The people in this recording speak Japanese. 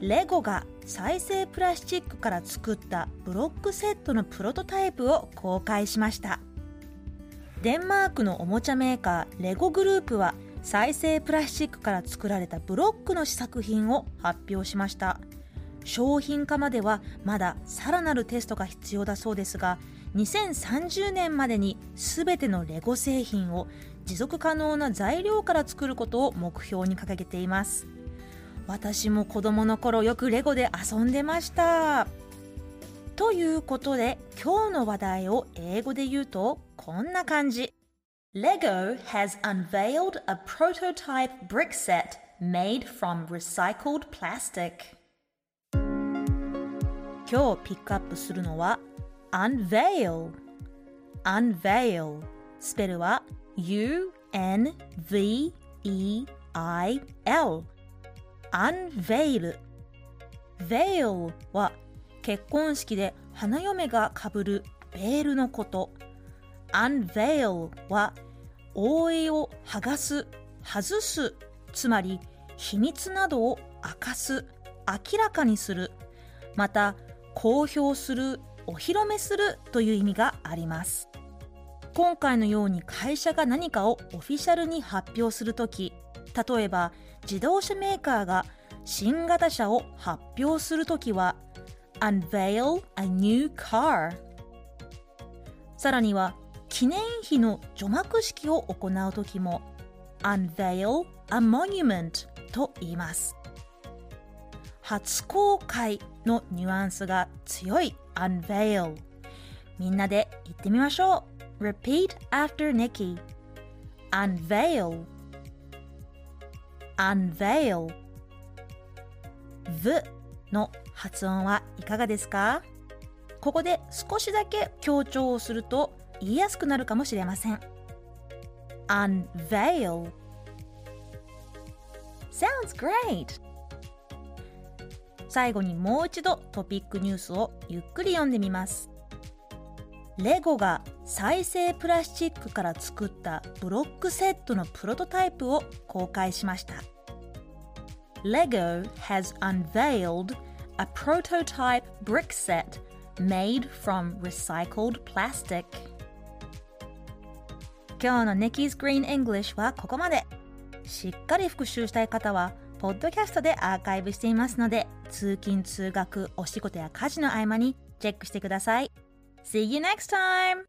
レゴが再生プラスチックから作ったブロックセットのプロトタイプを公開しました。デンマークのおもちゃメーカーレゴグループは再生プラスチックから作られたブロックの試作品を発表しました。商品化まではまださらなるテストが必要だそうですが2030年までに全てのレゴ製品を持続可能な材料から作ることを目標に掲げています。私も子供の頃よくレゴで遊んでましたということで今日の話題を英語で言うとこんな感じ Lego has unveiled a prototype brick set made from recycled plastic 今日ピックアップするのは unveil unveil スペルは U-N-V-E-I-L unveil veil は結婚式で花嫁がかぶるベールのこと。Unveil は覆いを剥がす外すつまり秘密などを明かす明らかにする。また公表するお披露目するという意味があります。今回のように会社が何かをオフィシャルに発表するとき例えば自動車メーカーが新型車を発表するときは unveil a new car さらには記念碑の除幕式を行うときも unveil a monument と言います。初公開のニュアンスが強い unveil みんなで言ってみましょう。Repeat after Nikki unveil unveil. v の発音はいかがですか？ここで少しだけ強調をすると言いやすくなるかもしれません。unveil. Sounds great. 最後にもう一度トピックニュースをゆっくり読んでみます。レゴが再生プラスチックから作ったブロックセットのプロトタイプを公開しました。Lego has unveiled a prototype brick set made from recycled plastic. 今日の Nikki's Green English はここまで。しっかり復習したい方はポッドキャストでアーカイブしていますので通勤通学お仕事や家事の合間にチェックしてください。See you next time!